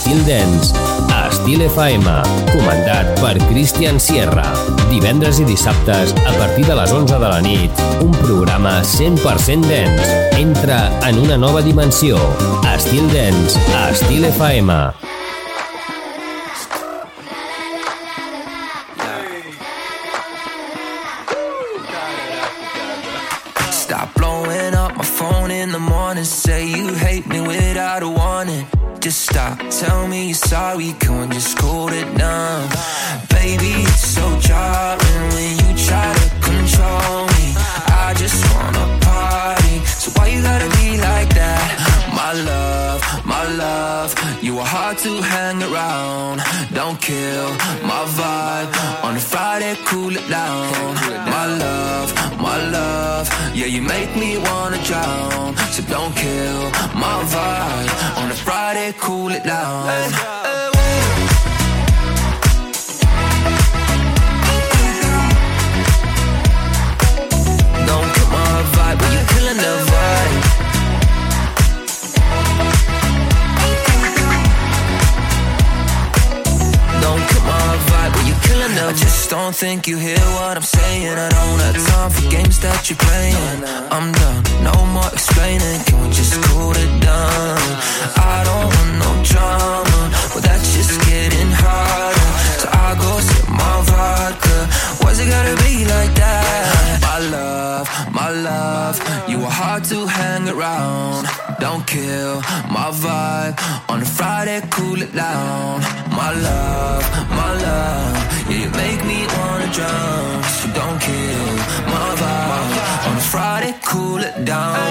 Estil Dance, a Estil FM, comandat per Christian Sierra. Divendres i dissabtes, a partir de les 11 de la nit, un programa 100% dance. Entra en una nova dimensió. Estil Dance, a Estil FM. Stop blowing up my phone in the morning. Say you hate me without a warning. Just stop, tell me you're sorry, we just cool it down? Baby, it's so jarring when you try to control me. I just wanna party, so why you gotta be like that? My love, love, you are hard to hang around. Don't kill my vibe. On a Friday, cool it down. My love, my love, yeah, you make me wanna drown. So don't kill my vibe. On a Friday, cool it down. I just don't think you hear what I'm saying. I don't have time for games that you're playing. I'm done, no more explaining. Can we just cool it down? I don't want no drama, but that's just getting harder. So I go sip my vodka. Why's it gotta be like that? My love, my love, you are hard to hang around. Don't kill my vibe. On a Friday, cool it down. My love, my love, yeah, you make me wanna drown. So don't kill my vibe. On a Friday, cool it down,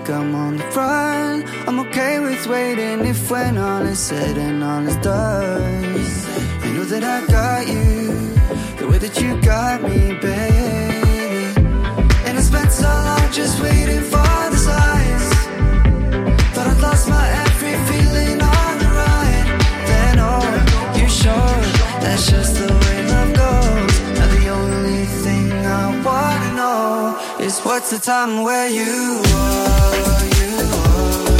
think I'm on the front. I'm okay with waiting if when all is said and all is done. You know that I got you, the way that you got me, baby. And I spent so long just waiting for the signs. but I lost my every feeling on the ride. Then, oh, you sure that's just the What's the time where you are, you are?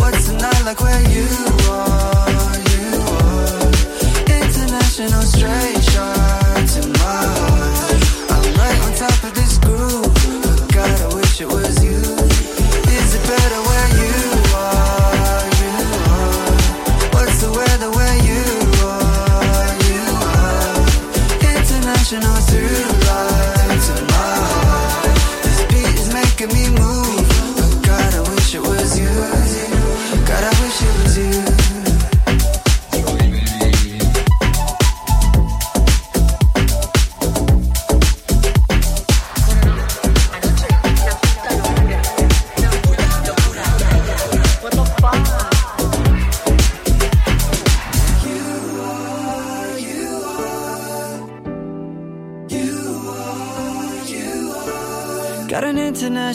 What's the night like where you are, you are? International straight shot.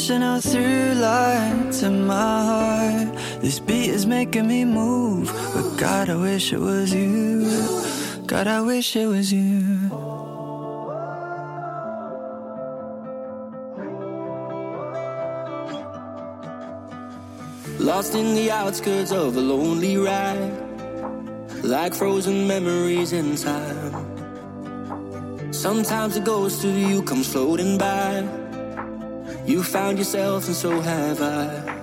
flashing out through lights in my heart. This beat is making me move. But God, I wish it was you. God, I wish it was you. Lost in the outskirts of a lonely ride, like frozen memories in time. Sometimes a ghost of you comes floating by. You found yourself, and so have I.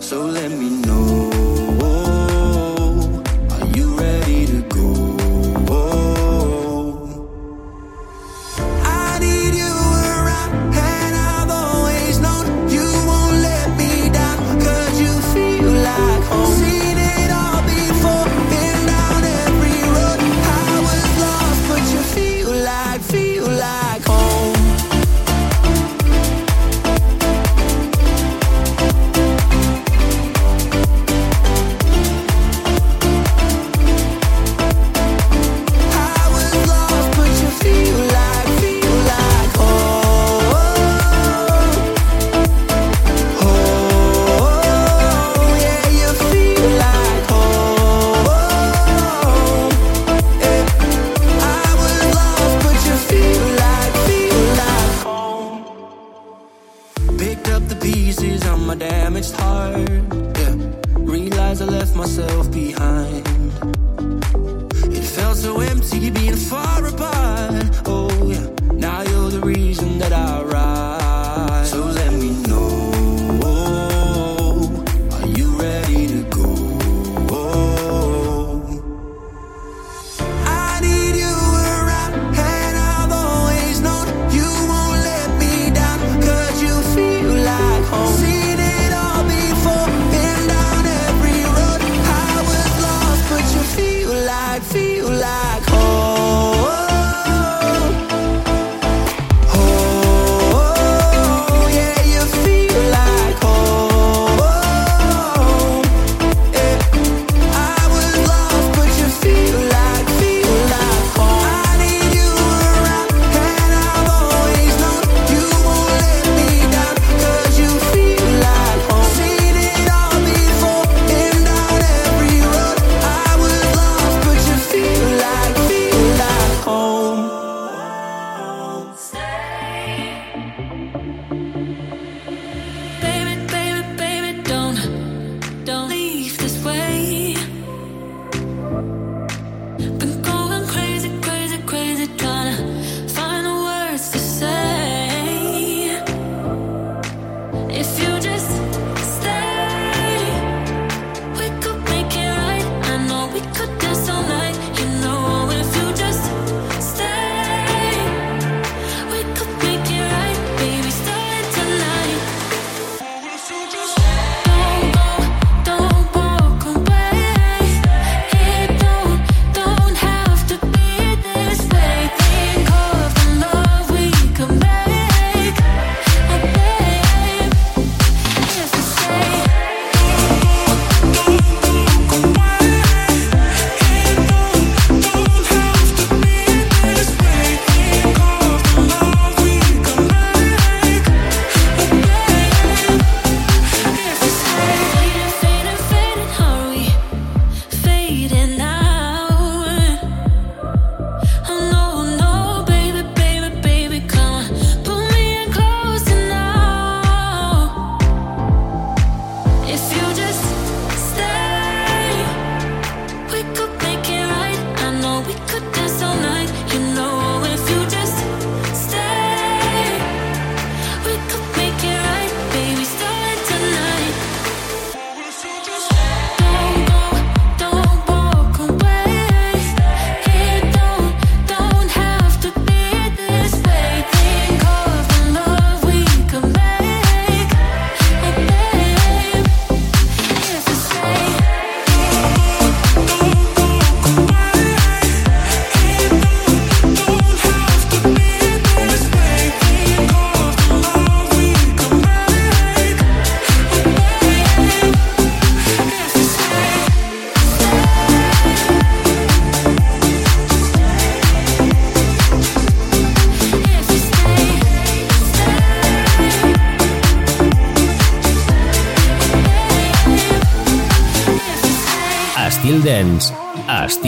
So let me know. Are you ready to go?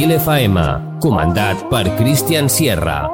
Estil FM, comandat per Christian Sierra.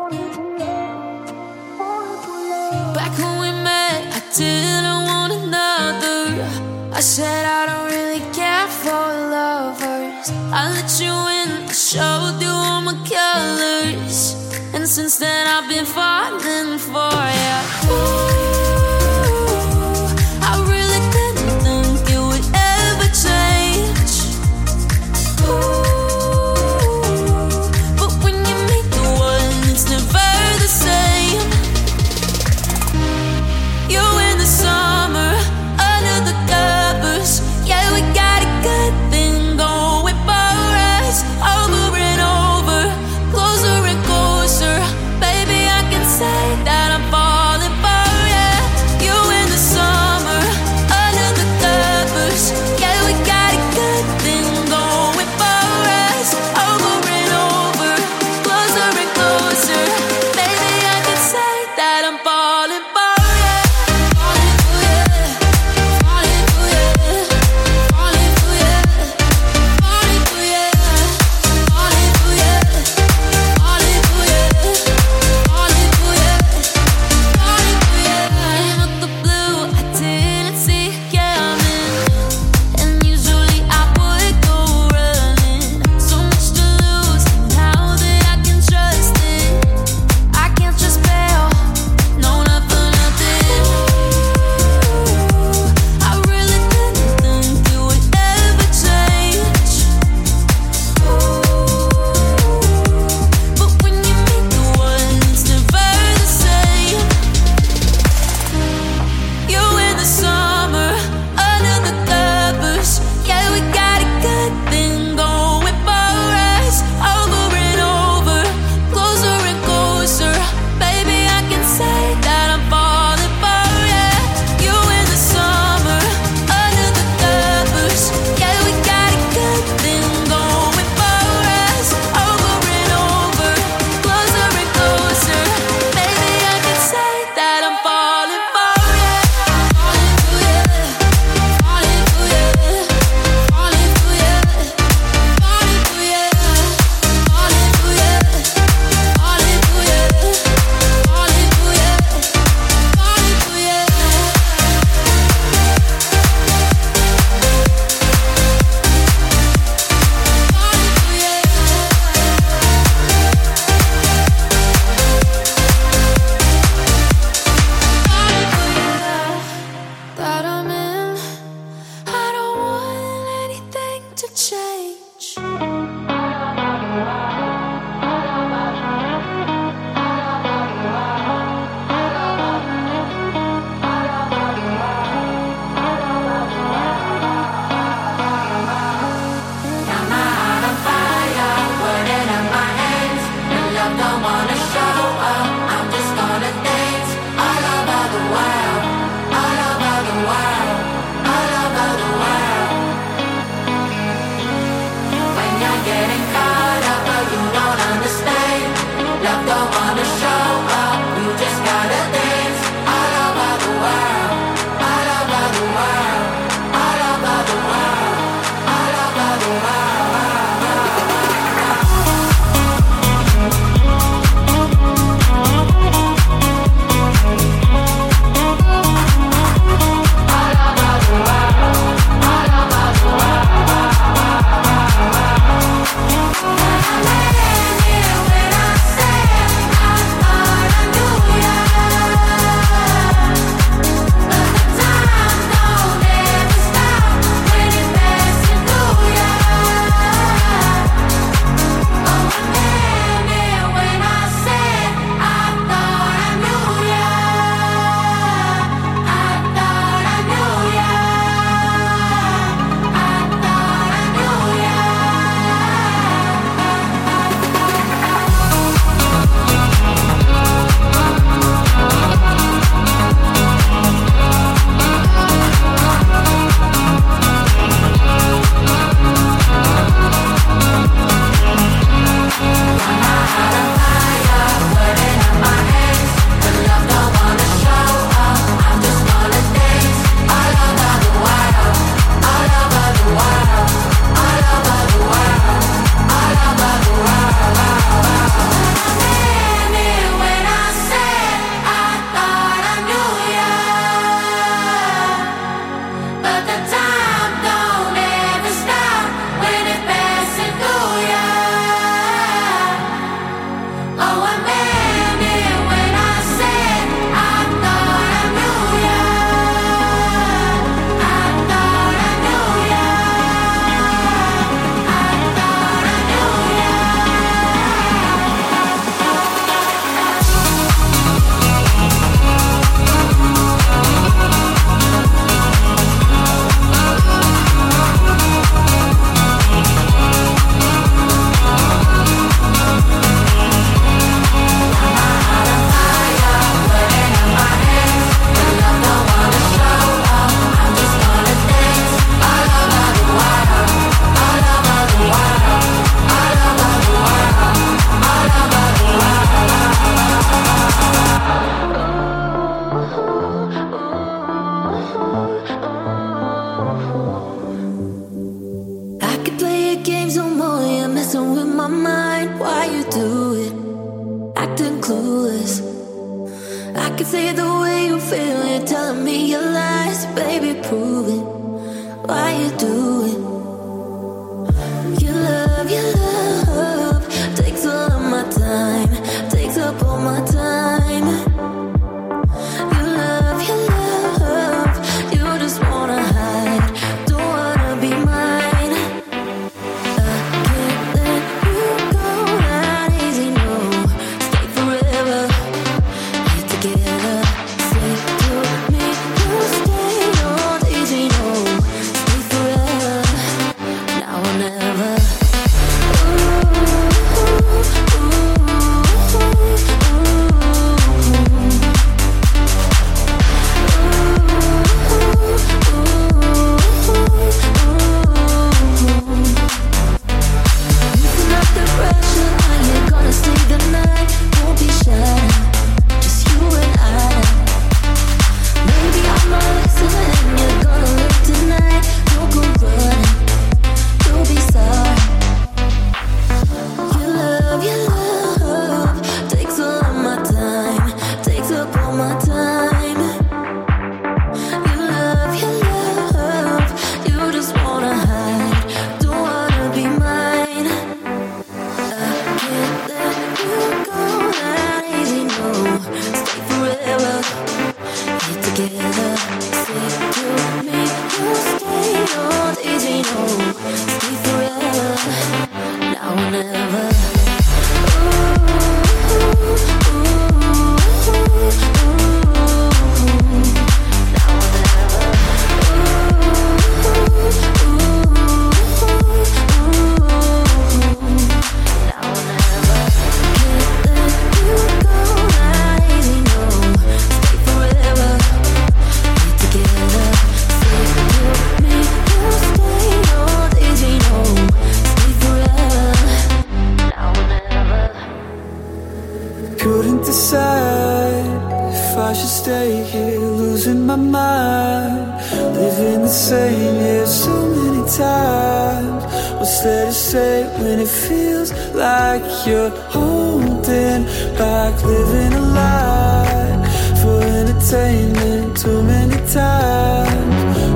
couldn't decide if I should stay here, losing my mind. Living the same, yeah, so many times. What's there to say when it feels like you're holding back? Living a lie for entertainment, too many times.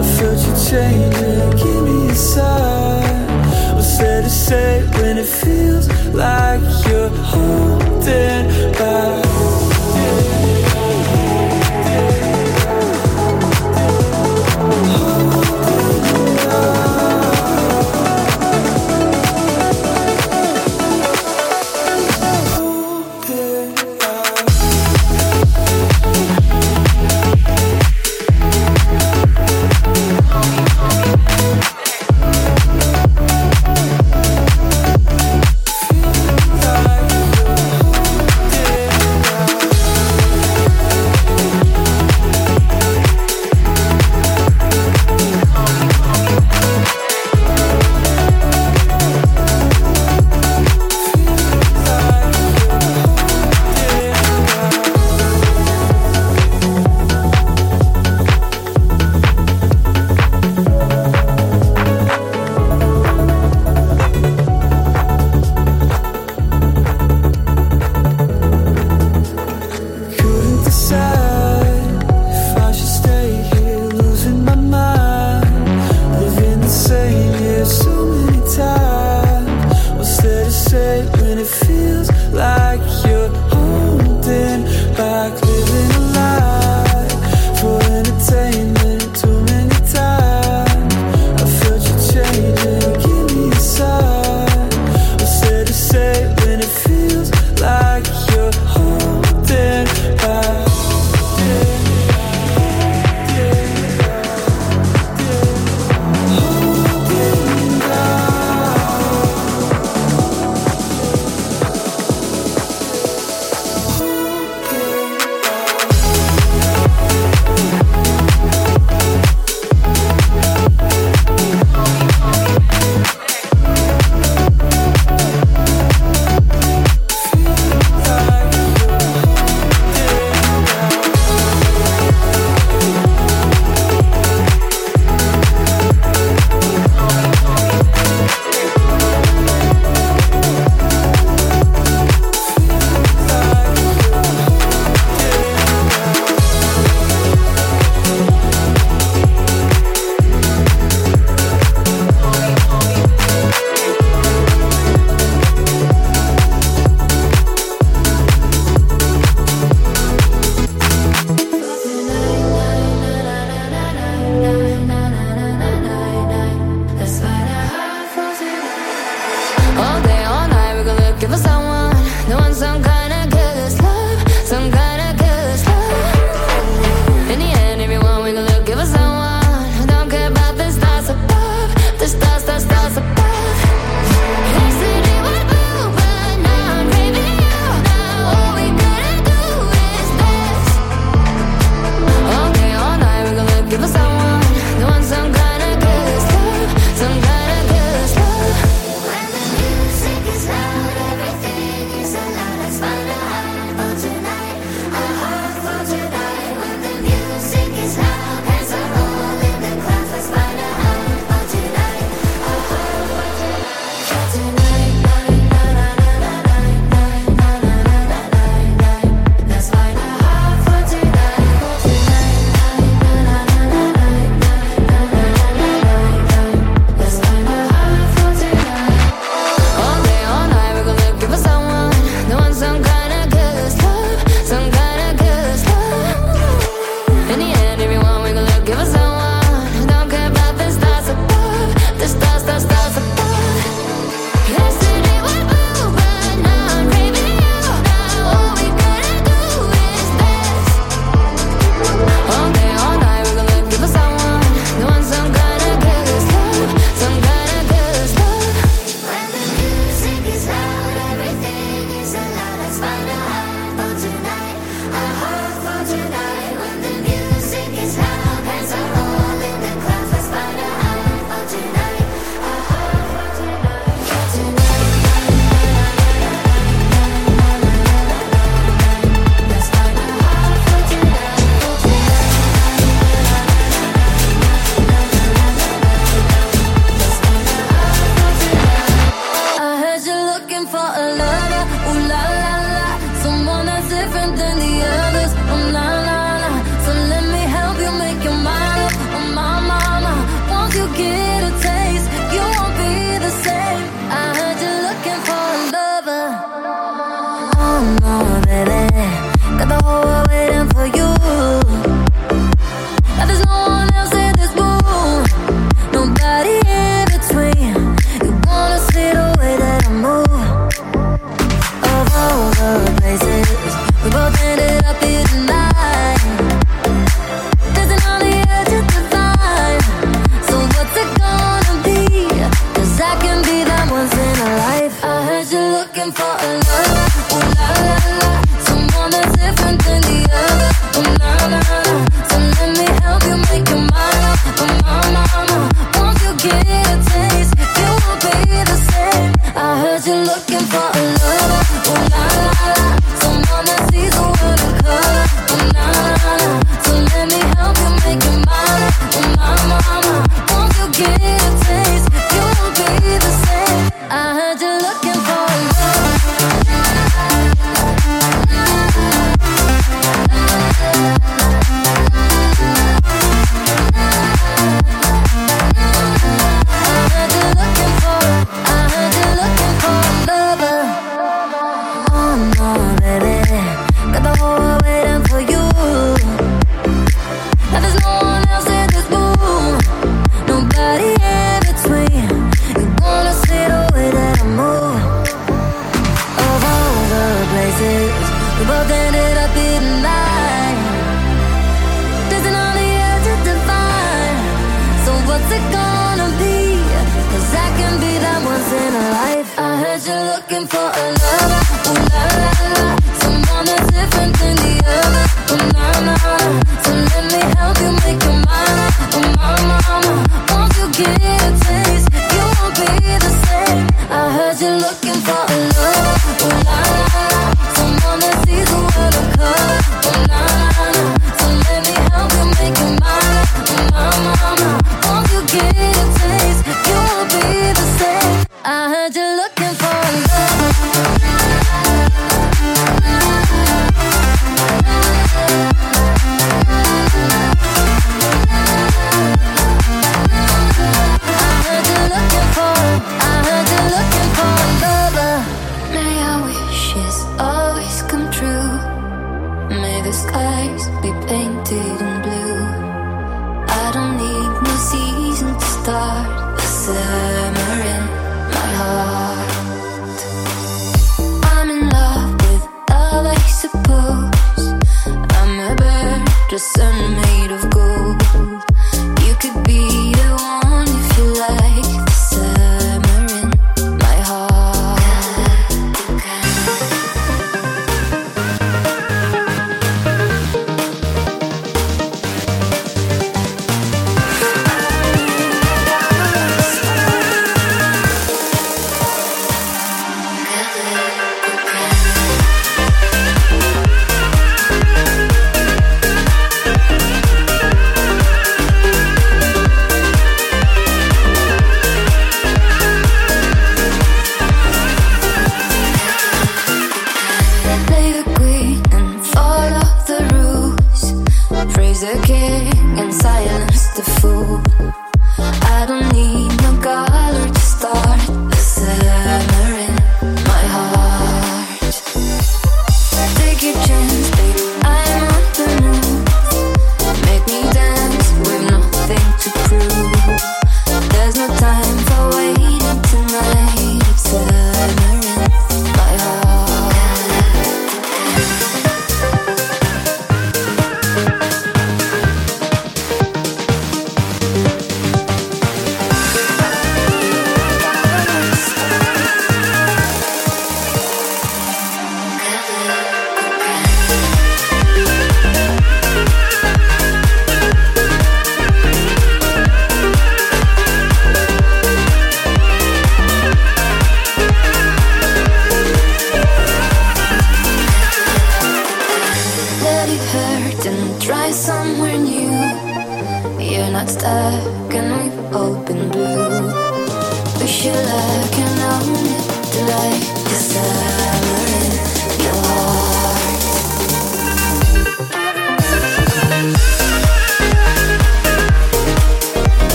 I felt you changing, give me a sign. What's there to say when it feels like you're holding did, but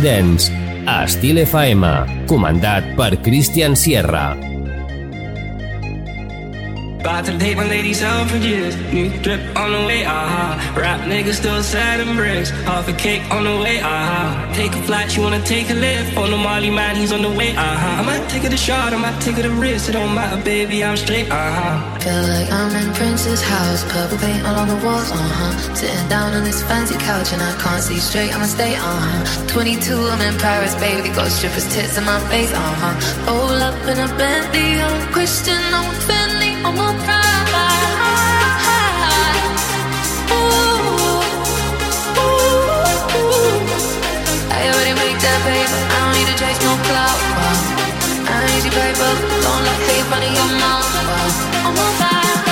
Dance, a Estil FM, comandat per Christian Sierra. About to date my lady selfridges. New drip on the way, aha. Rap niggas still sad and bricks. Half a cake on the way, aha. Take a flight, you wanna take a lift. On the Molly man, he's on the way, aha. I might take it a shot, I might take it a risk. It don't matter, baby, I'm straight, aha. Feel like I'm in Prince's house, purple paint all on the walls, uh huh. Sitting down on this fancy couch and I can't see straight, I'ma stay, uh huh. 22, I'm in Paris, baby, got strippers' tits in my face, uh huh. Roll up in a Bentley. I that paper, I don't paper, don't let me in your mouth. I'm on fire.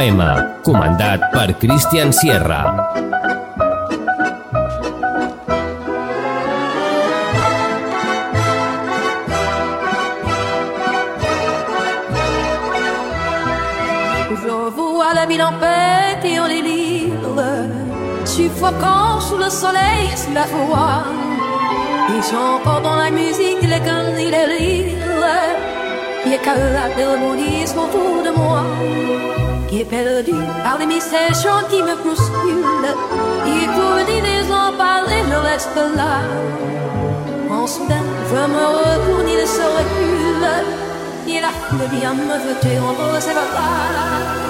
FM, comandat per Christian Sierra. Je vois la ville en paix et en délire, suffocant sous le soleil, sous la foi. Et j'entends dans la musique les conneries, les rires, qui éclatent de rebondissent autour de moi, qui est perdu par des mystères qui me bousculent. Et pour venir les en parler, je reste là. En soudain, je me retourne, il se recule. Et la foule vient me jeter en ses bras.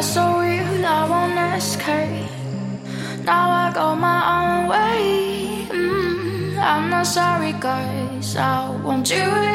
Got so real, I won't escape. Now I go my own way. Mm, I'm not sorry, guys. I it again.